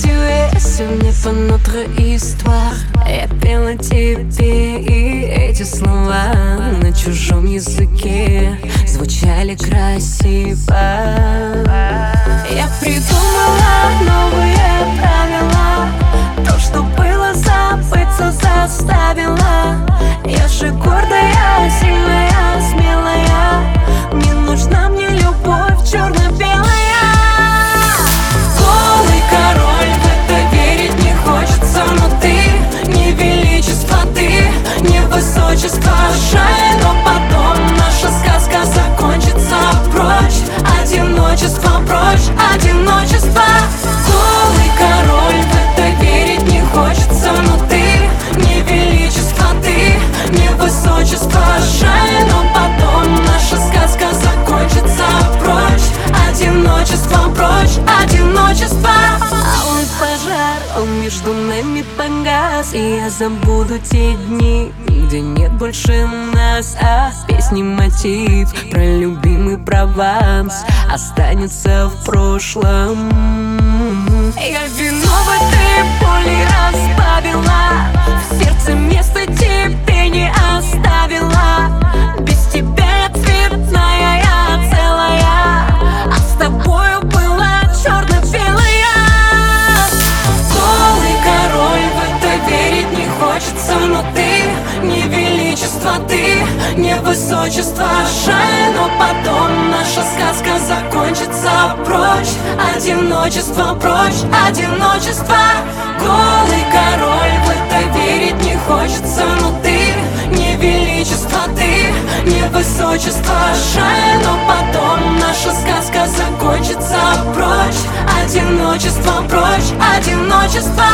tu es Ce n'est pas notre histoire. Я пела тебе и эти слова На чужом языке звучали красиво. Я придумала новые правила. То, что было забыться заставила Я же гордая, сильная, смелая. Не нужна мне между нами погас И я забуду те дни, где нет больше нас. А песни мотив про любимый Прованс Останется в прошлом. Я вино в этой величество, ты не высочество Жаль, но потом наша сказка закончится. Прочь, одиночество, прочь, одиночество. Голый король, в это верить не хочется. Но ты не величество, ты не высочество. Жаль, но потом наша сказка закончится. Прочь, одиночество, прочь, одиночество